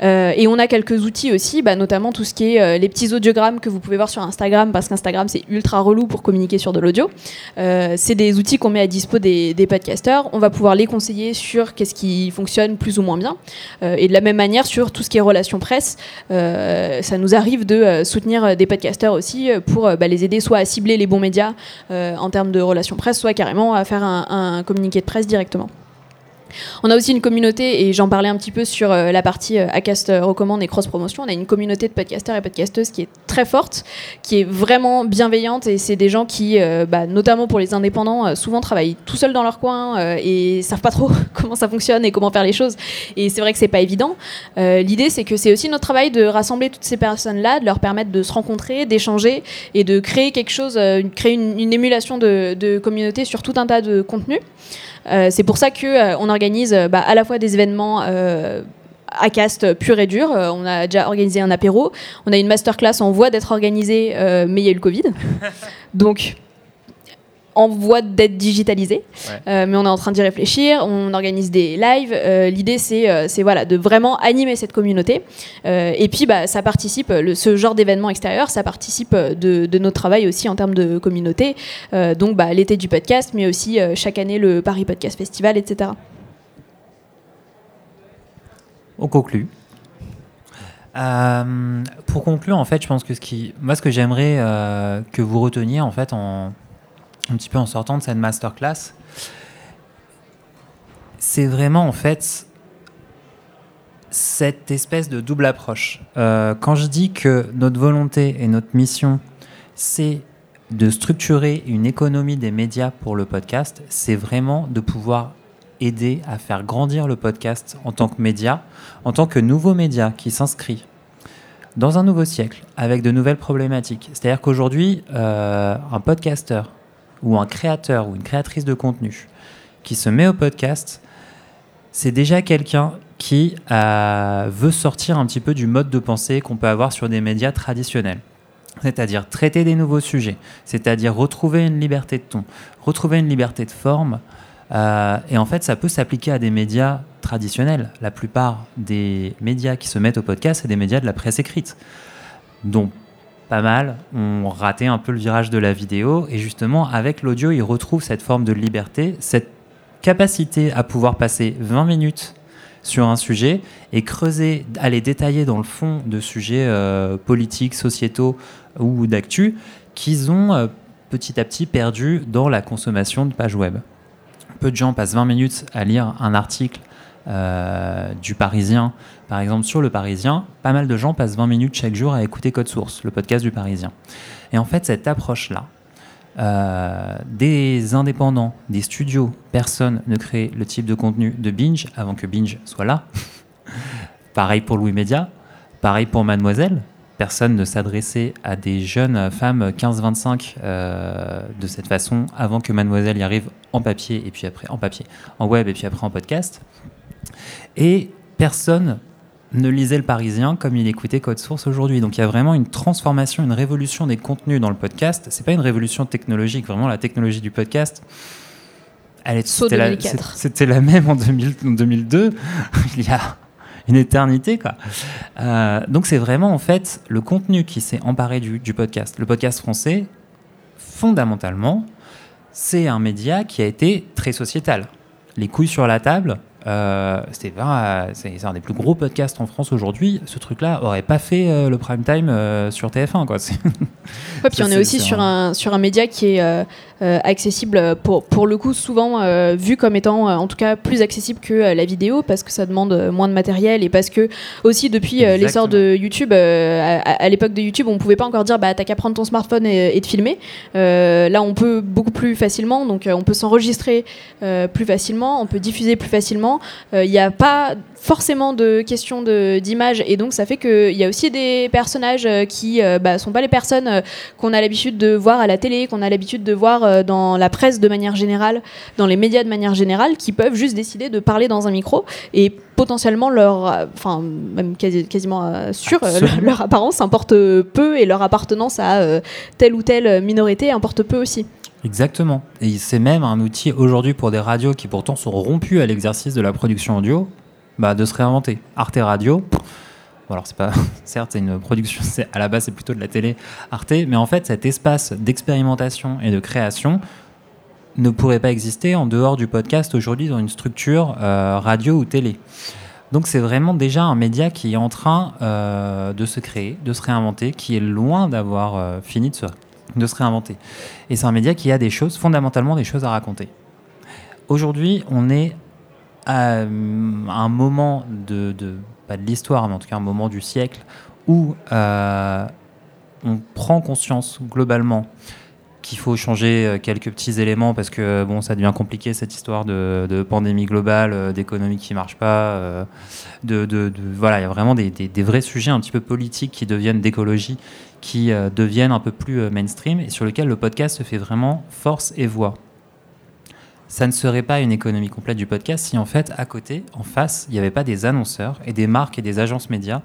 Speaker 1: et on a quelques outils aussi, bah, notamment tout ce qui est les petits audiogrammes que vous pouvez voir sur Instagram, parce qu'Instagram c'est ultra relou pour communiquer sur de l'audio. c'est des outils qu'on met à dispo des, des, podcasteurs. On va pouvoir les conseiller sur qu'est-ce qui fonctionne plus ou moins bien. et de la même manière sur tout ce qui est relations presse ça nous arrive de euh, soutenir euh, des podcasteurs aussi euh, pour bah, les aider soit à cibler les bons médias en termes de relations presse, soit carrément à faire un, communiqué de presse directement. On a aussi une communauté, et j'en parlais un petit peu sur euh, la partie euh, Acast euh, recommande et cross promotion. On a une communauté de podcasteurs et podcasteuses qui est très forte, qui est vraiment bienveillante, et c'est des gens qui, bah, notamment pour les indépendants, souvent travaillent tout seuls dans leur coin et savent pas trop comment ça fonctionne et comment faire les choses. Et c'est vrai que c'est pas évident. L'idée, c'est que c'est aussi notre travail de rassembler toutes ces personnes-là, de leur permettre de se rencontrer, d'échanger et de créer quelque chose, créer une, émulation de, de communauté sur tout un tas de contenus. Euh, c'est pour ça qu'on euh, on organise euh, bah, à la fois des événements à cast pur et dur. on a déjà organisé un apéro. On a une masterclass en voie d'être organisée, mais il y a eu le Covid. Donc, en voie d'être digitalisé. Euh, mais on est en train d'y réfléchir. On organise des lives. Euh, l'idée, c'est euh, c'est voilà, de vraiment animer cette communauté. et puis, bah, ça participe, le, ce genre d'événement extérieur, ça participe de, de, notre travail aussi en termes de communauté. donc, bah, l'été du podcast, mais aussi chaque année le Paris Podcast Festival, etc.
Speaker 2: On conclut. pour conclure, en fait, je pense que ce qui, moi, ce que j'aimerais que vous reteniez, en fait, en, un petit peu en sortant de cette masterclass, c'est vraiment en fait cette espèce de double approche. Euh, quand je dis que notre volonté et notre mission, c'est de structurer une économie des médias pour le podcast, c'est vraiment de pouvoir aider à faire grandir le podcast en tant que média, en tant que nouveau média qui s'inscrit dans un nouveau siècle avec de nouvelles problématiques. C'est-à-dire qu'aujourd'hui, euh, un podcasteur ou un créateur ou une créatrice de contenu qui se met au podcast, c'est déjà quelqu'un qui euh, veut sortir un petit peu du mode de pensée qu'on peut avoir sur des médias traditionnels. C'est-à-dire traiter des nouveaux sujets, c'est-à-dire retrouver une liberté de ton, retrouver une liberté de forme. Euh, et en fait, ça peut s'appliquer à des médias traditionnels. La plupart des médias qui se mettent au podcast, c'est des médias de la presse écrite. Donc pas mal ont raté un peu le virage de la vidéo. Et justement, avec l'audio, ils retrouvent cette forme de liberté, cette capacité à pouvoir passer 20 minutes sur un sujet et creuser, aller détailler dans le fond de sujets euh, politiques, sociétaux ou d'actu qu'ils ont euh, petit à petit perdu dans la consommation de pages web. Peu de gens passent 20 minutes à lire un article euh, du Parisien, par exemple sur le Parisien, pas mal de gens passent 20 minutes chaque jour à écouter Code Source, le podcast du Parisien. Et en fait, cette approche-là, euh, des indépendants, des studios, personne ne crée le type de contenu de Binge avant que Binge soit là. pareil pour Louis Média, pareil pour Mademoiselle. Personne ne s'adressait à des jeunes femmes 15-25 euh, de cette façon avant que Mademoiselle y arrive en papier et puis après en papier, en web et puis après en podcast. Et personne ne lisait le Parisien comme il écoutait Code Source aujourd'hui. Donc il y a vraiment une transformation, une révolution des contenus dans le podcast. C'est pas une révolution technologique, vraiment la technologie du podcast.
Speaker 1: C'était la,
Speaker 2: c'était la même en, 2002, il y a une éternité. Quoi. Euh, donc c'est vraiment en fait le contenu qui s'est emparé du, du podcast. Le podcast français, fondamentalement, c'est un média qui a été très sociétal. Les couilles sur la table, euh, c'est un des plus gros podcasts en France aujourd'hui. Ce truc-là aurait pas fait euh, le prime time euh, sur TF1. Quoi.
Speaker 1: Ouais, puis on est, aussi sur un... sur un média qui est accessible pour, pour le coup souvent vu comme étant en tout cas plus accessible que la vidéo parce que ça demande moins de matériel et parce que aussi depuis l'essor de YouTube, à, l'époque de YouTube, on pouvait pas encore dire bah t'as qu'à prendre ton smartphone et, et te filmer. là, on peut beaucoup plus facilement, donc on peut s'enregistrer plus facilement, on peut diffuser plus facilement il euh, n'y a pas forcément de questions d'image et donc ça fait qu'il y a aussi des personnages euh, qui ne euh, bah, sont pas les personnes qu'on a l'habitude de voir à la télé, qu'on a l'habitude de voir dans la presse de manière générale, dans les médias de manière générale, qui peuvent juste décider de parler dans un micro et potentiellement leur, enfin même quasiment sûr, leur, apparence importe peu et leur appartenance à telle ou telle minorité importe peu aussi.
Speaker 2: Exactement. Et c'est même un outil aujourd'hui pour des radios qui pourtant sont rompues à l'exercice de la production audio, bah, de se réinventer. Arte Radio, alors c'est pas, certes c'est une production, à la base c'est plutôt de la télé Arte, mais en fait cet espace d'expérimentation et de création ne pourrait pas exister en dehors du podcast aujourd'hui dans une structure euh, radio ou télé. Donc c'est vraiment déjà un média qui est en train euh, de se créer, de se réinventer, qui est loin d'avoir euh, fini de se de se réinventer. Et c'est un média qui a des choses, fondamentalement des choses à raconter. Aujourd'hui, on est à un moment de, de pas de l'histoire, mais en tout cas un moment du siècle où on prend conscience globalement qu'il faut changer euh, quelques petits éléments parce que bon, ça devient compliqué cette histoire de, pandémie globale, euh, d'économie qui marche pas. Euh, de, voilà, il y a vraiment des, vrais sujets un petit peu politiques qui deviennent d'écologie, qui deviennent un peu plus mainstream et sur lesquels le podcast se fait vraiment force et voix. Ça ne serait pas une économie complète du podcast si en fait à côté, en face, il n'y avait pas des annonceurs et des marques et des agences médias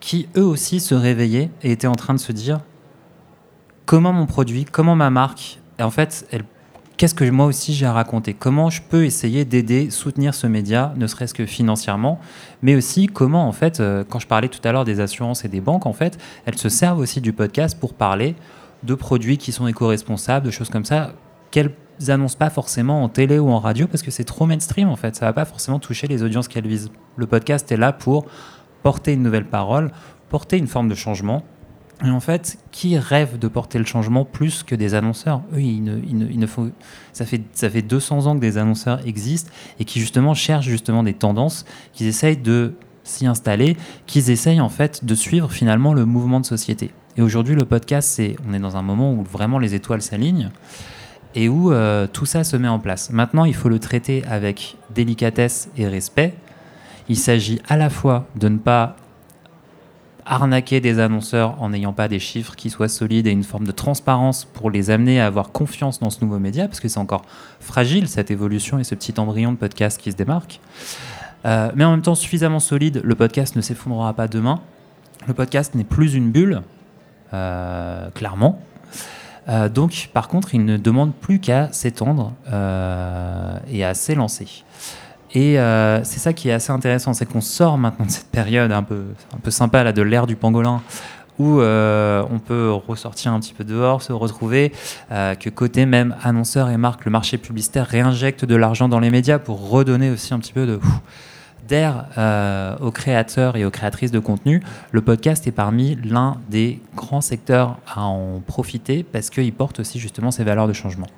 Speaker 2: qui eux aussi se réveillaient et étaient en train de se dire comment mon produit, comment ma marque, en fait, qu'est-ce que moi aussi j'ai à raconter? Comment je peux essayer d'aider, soutenir ce média, ne serait-ce que financièrement, mais aussi comment, en fait, euh, quand je parlais tout à l'heure des assurances et des banques, en fait, elles se servent aussi du podcast pour parler de produits qui sont éco-responsables, de choses comme ça, qu'elles annoncent pas forcément en télé ou en radio parce que c'est trop mainstream, en fait. Ça va pas forcément toucher les audiences qu'elles visent. Le podcast est là pour porter une nouvelle parole, porter une forme de changement et en fait, qui rêve de porter le changement plus que des annonceurs? Eux, ils ne, ne font, ça, fait, ça fait 200 ans que des annonceurs existent et qui justement cherchent justement des tendances, qu'ils essayent de s'y installer, qu'ils essayent en fait de suivre finalement le mouvement de société. Et aujourd'hui, le podcast, c'est, on est dans un moment où vraiment les étoiles s'alignent et où euh, tout ça se met en place. Maintenant, il faut le traiter avec délicatesse et respect. Il s'agit à la fois de ne pas arnaquer des annonceurs en n'ayant pas des chiffres qui soient solides et une forme de transparence pour les amener à avoir confiance dans ce nouveau média, parce que c'est encore fragile cette évolution et ce petit embryon de podcast qui se démarque. Euh, mais en même temps suffisamment solide, le podcast ne s'effondrera pas demain. Le podcast n'est plus une bulle, euh, clairement. Euh, donc, par contre, il ne demande plus qu'à s'étendre et à s'élancer. Et euh, c'est ça qui est assez intéressant, c'est qu'on sort maintenant de cette période un peu, sympa là, de l'ère du pangolin, où euh, on peut ressortir un petit peu dehors, se retrouver, euh, que côté même annonceurs et marques, le marché publicitaire réinjecte de l'argent dans les médias pour redonner aussi un petit peu d'air aux créateurs et aux créatrices de contenu. Le podcast est parmi l'un des grands secteurs à en profiter parce qu'il porte aussi justement ces valeurs de changement.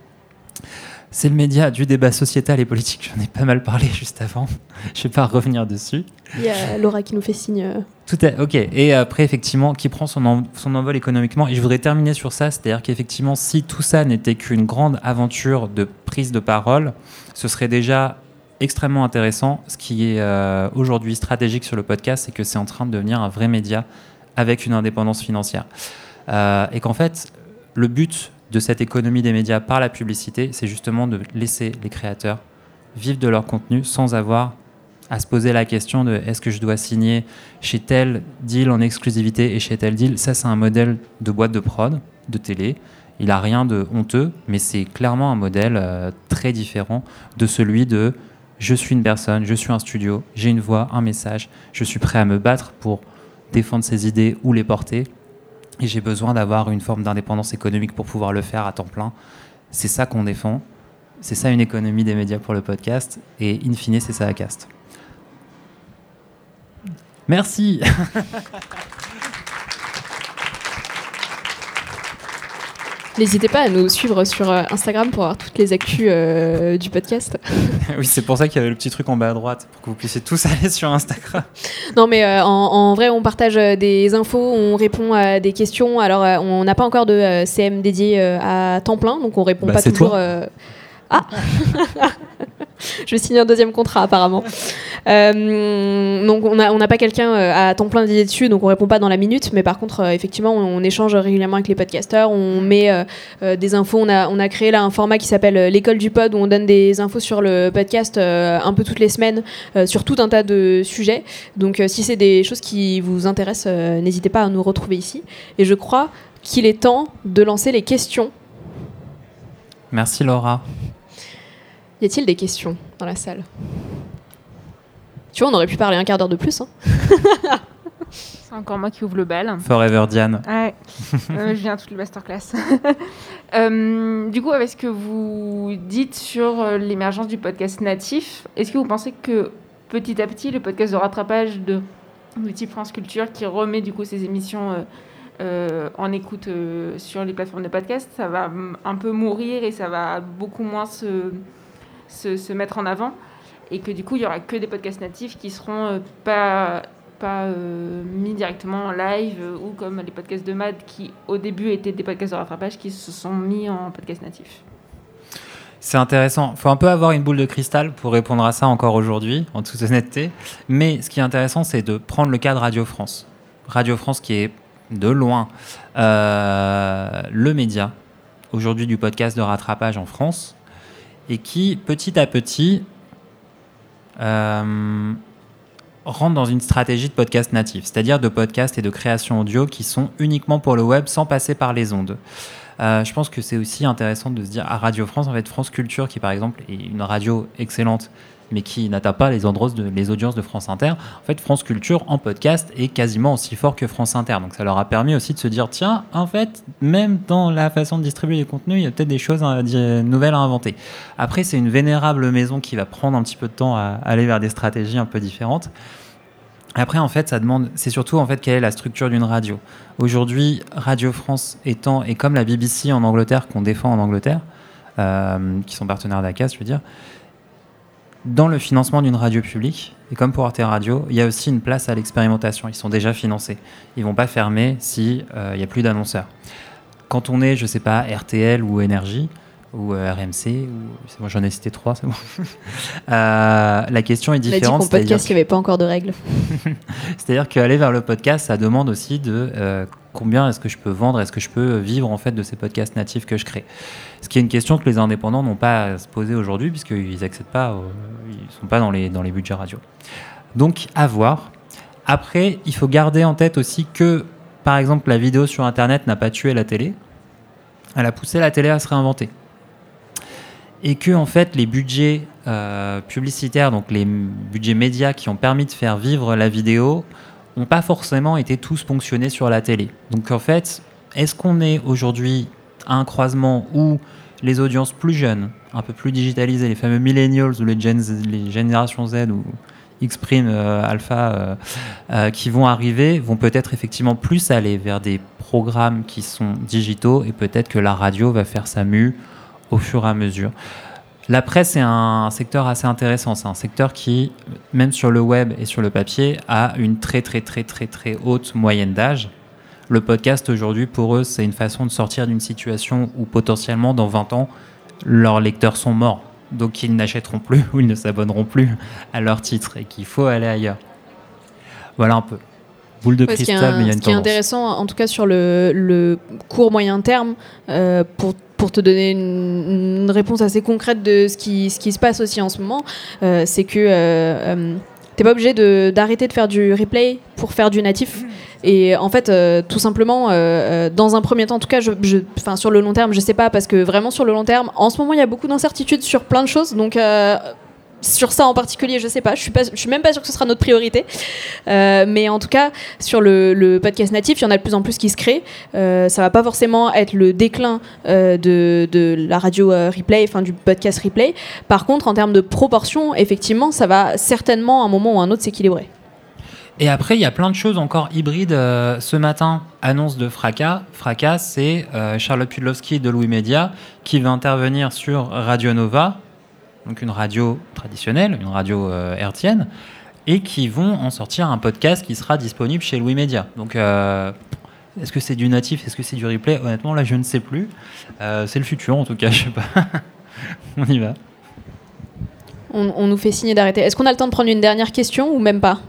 Speaker 2: C'est le média du débat sociétal et politique. J'en ai pas mal parlé juste avant. Je vais pas revenir dessus.
Speaker 1: Il y a Laura qui nous fait signe. Euh.
Speaker 2: Tout est ok. Et après, effectivement, qui prend son, son envol économiquement. Et je voudrais terminer sur ça, c'est-à-dire qu'effectivement, si tout ça n'était qu'une grande aventure de prise de parole, ce serait déjà extrêmement intéressant. Ce qui est euh, aujourd'hui stratégique sur le podcast, c'est que c'est en train de devenir un vrai média avec une indépendance financière. Euh, et qu'en fait, le but de cette économie des médias par la publicité, c'est justement de laisser les créateurs vivre de leur contenu sans avoir à se poser la question de est-ce que je dois signer chez tel deal en exclusivité et chez tel deal. Ça, c'est un modèle de boîte de prod, de télé. Il n'a rien de honteux, mais c'est clairement un modèle euh, très différent de celui de je suis une personne, je suis un studio, j'ai une voix, un message, je suis prêt à me battre pour défendre ses idées ou les porter. Et j'ai besoin d'avoir une forme d'indépendance économique pour pouvoir le faire à temps plein. C'est ça qu'on défend. C'est ça une économie des médias pour le podcast. Et in fine, c'est ça à Cast. Merci.
Speaker 1: N'hésitez pas à nous suivre sur euh, Instagram pour avoir toutes les actus euh, du podcast.
Speaker 2: oui, c'est pour ça qu'il y avait le petit truc en bas à droite, pour que vous puissiez tous aller sur Instagram.
Speaker 1: Non, mais euh, en, vrai, on partage des infos, on répond à des questions. Alors, on n'a pas encore de CM dédié à temps plein, donc on répond bah, pas toujours. Ah Je vais signer un deuxième contrat apparemment. Euh, donc on n'a on pas quelqu'un euh, à temps plein dédié dessus, donc on répond pas dans la minute, mais par contre euh, effectivement on, échange régulièrement avec les podcasteurs, on met des infos, on a, on a créé là un format qui s'appelle l'école du pod où on donne des infos sur le podcast un peu toutes les semaines sur tout un tas de sujets. Donc si c'est des choses qui vous intéressent, n'hésitez pas à nous retrouver ici. Et je crois qu'il est temps de lancer les questions.
Speaker 2: Merci Laura.
Speaker 1: Y a-t-il des questions dans la salle? Tu vois, on aurait pu parler un quart d'heure de plus. Hein.
Speaker 3: C'est encore moi qui ouvre le bal.
Speaker 2: Forever Diane.
Speaker 3: Ouais. Euh, je viens à toutes les masterclass. euh, du coup, avec ce que vous dites sur euh, l'émergence du podcast natif, est-ce que vous pensez que petit à petit, le podcast de rattrapage de type France Culture, qui remet du coup ses émissions euh, en écoute sur les plateformes de podcast, ça va un peu mourir et ça va beaucoup moins se se, mettre en avant? Et que du coup, il y aura que des podcasts natifs qui seront euh, pas pas euh, mis directement en live euh, ou comme les podcasts de Mad qui au début étaient des podcasts de rattrapage qui se sont mis en podcast natif.
Speaker 2: C'est intéressant. Il faut un peu avoir une boule de cristal pour répondre à ça encore aujourd'hui, en toute honnêteté. Mais ce qui est intéressant, c'est de prendre le cas de Radio France. Radio France qui est de loin le média aujourd'hui du podcast de rattrapage en France et qui petit à petit rentre dans une stratégie de podcast natif, c'est-à-dire de podcast et de création audio qui sont uniquement pour le web sans passer par les ondes. Euh, je pense que c'est aussi intéressant de se dire à Radio France, en fait, France Culture, qui par exemple est une radio excellente, mais qui n'atteint pas les, de, les audiences de France Inter, en fait, France Culture en podcast est quasiment aussi fort que France Inter. Donc ça leur a permis aussi de se dire, tiens, en fait, même dans la façon de distribuer les contenus, il y a peut-être des choses nouvelles à inventer. Après, c'est une vénérable maison qui va prendre un petit peu de temps à aller vers des stratégies un peu différentes. Après, en fait, ça demande, c'est surtout en fait quelle est la structure d'une radio. Aujourd'hui, Radio France étant et comme la BBC en Angleterre qu'on défend en Angleterre, euh, qui sont partenaires d'ACAS, je veux dire, dans le financement d'une radio publique et comme pour Arte Radio, il y a aussi une place à l'expérimentation. Ils sont déjà financés. Ils vont pas fermer si euh, il y a plus d'annonceurs. Quand on est, je sais pas, RTL ou Énergie, ou euh, RMC, ou moi j'en ai cité trois, c'est bon. Euh, la question est différente.
Speaker 1: On a dit podcast, il n'y avait pas encore de règles.
Speaker 2: C'est-à-dire qu'aller vers le podcast, ça demande aussi de euh, combien est-ce que je peux vendre, est-ce que je peux vivre en fait de ces podcasts natifs que je crée. Ce qui est une question que les indépendants n'ont pas à se poser aujourd'hui puisqu'ils n'accèdent pas, ils sont pas dans les dans les budgets radio. Donc à voir. Après, il faut garder en tête aussi que, par exemple, la vidéo sur Internet n'a pas tué la télé. Elle a poussé la télé à se réinventer et que en fait les budgets euh, publicitaires, donc les budgets médias qui ont permis de faire vivre la vidéo, n'ont pas forcément été tous ponctionnés sur la télé. Donc en fait, est-ce qu'on est aujourd'hui à un croisement où les audiences plus jeunes, un peu plus digitalisées, les fameux millennials ou les, générations Z ou X prime euh, alpha euh, qui vont arriver vont peut-être effectivement plus aller vers des programmes qui sont digitaux et peut-être que la radio va faire sa mue au fur et à mesure. La presse est un secteur assez intéressant. C'est un secteur qui, même sur le web et sur le papier, a une très très très très très haute moyenne d'âge. Le podcast aujourd'hui, pour eux, c'est une façon de sortir d'une situation où potentiellement dans 20 ans, leurs lecteurs sont morts. Donc ils n'achèteront plus ou ils ne s'abonneront plus à leur titre et qu'il faut aller ailleurs. Voilà un peu. Boule de cristal, mais il y a une
Speaker 1: Ce qui est intéressant, en tout cas sur le, court moyen terme, euh, pour pour te donner une, réponse assez concrète de ce qui, ce qui se passe aussi en ce moment, euh, c'est que euh, euh, t'es pas obligé d'arrêter de, faire du replay pour faire du natif. Et en fait, tout simplement, dans un premier temps, en tout cas, je, je, sur le long terme, je sais pas, parce que vraiment sur le long terme, en ce moment, il y a beaucoup d'incertitudes sur plein de choses. Donc, sur ça en particulier, je sais pas. Je suis pas, je suis même pas sûre que ce sera notre priorité. Euh, mais en tout cas, sur le, podcast natif, il y en a de plus en plus qui se créent. Euh, ça va pas forcément être le déclin euh, de, la radio replay, enfin du podcast replay. Par contre, en termes de proportion, effectivement, ça va certainement à un moment ou à un autre s'équilibrer.
Speaker 2: Et après, il y a plein de choses encore hybrides. ce matin, annonce de Fracas. Fracas, c'est Charlotte Pudlowski de Louis Média qui va intervenir sur Radio Nova donc une radio traditionnelle, une radio euh, hertzienne, et qui vont en sortir un podcast qui sera disponible chez Louis Média. Donc, euh, est-ce que c'est du natif Est-ce que c'est du replay? Honnêtement, là, je ne sais plus. Euh, c'est le futur, en tout cas, je sais pas. on y va.
Speaker 1: On, nous fait signer d'arrêter. Est-ce qu'on a le temps de prendre une dernière question ou même pas?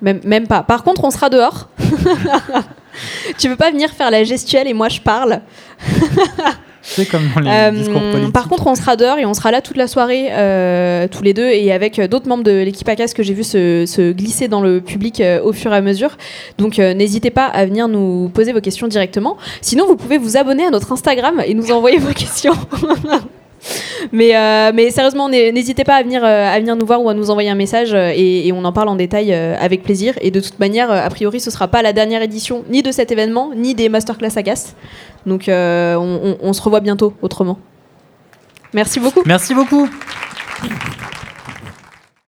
Speaker 1: Même, même pas. Par contre, on sera dehors. tu veux pas venir faire la gestuelle et moi je parle?
Speaker 2: c'est comme dans les euh, discours politiques.
Speaker 1: Par contre, on sera dehors et on sera là toute la soirée, euh, tous les deux, et avec d'autres membres de l'équipe ACAS que j'ai vu se, glisser dans le public euh, au fur et à mesure. Donc, n'hésitez pas à venir nous poser vos questions directement. Sinon, vous pouvez vous abonner à notre Instagram et nous envoyer vos questions. Mais, mais sérieusement, n'hésitez pas à venir, à venir nous voir ou à nous envoyer un message et, on en parle en détail avec plaisir. Et de toute manière, a priori, ce sera pas la dernière édition ni de cet événement, ni des masterclass ACAS. Donc on, on se revoit bientôt autrement. Merci beaucoup.
Speaker 2: Merci beaucoup.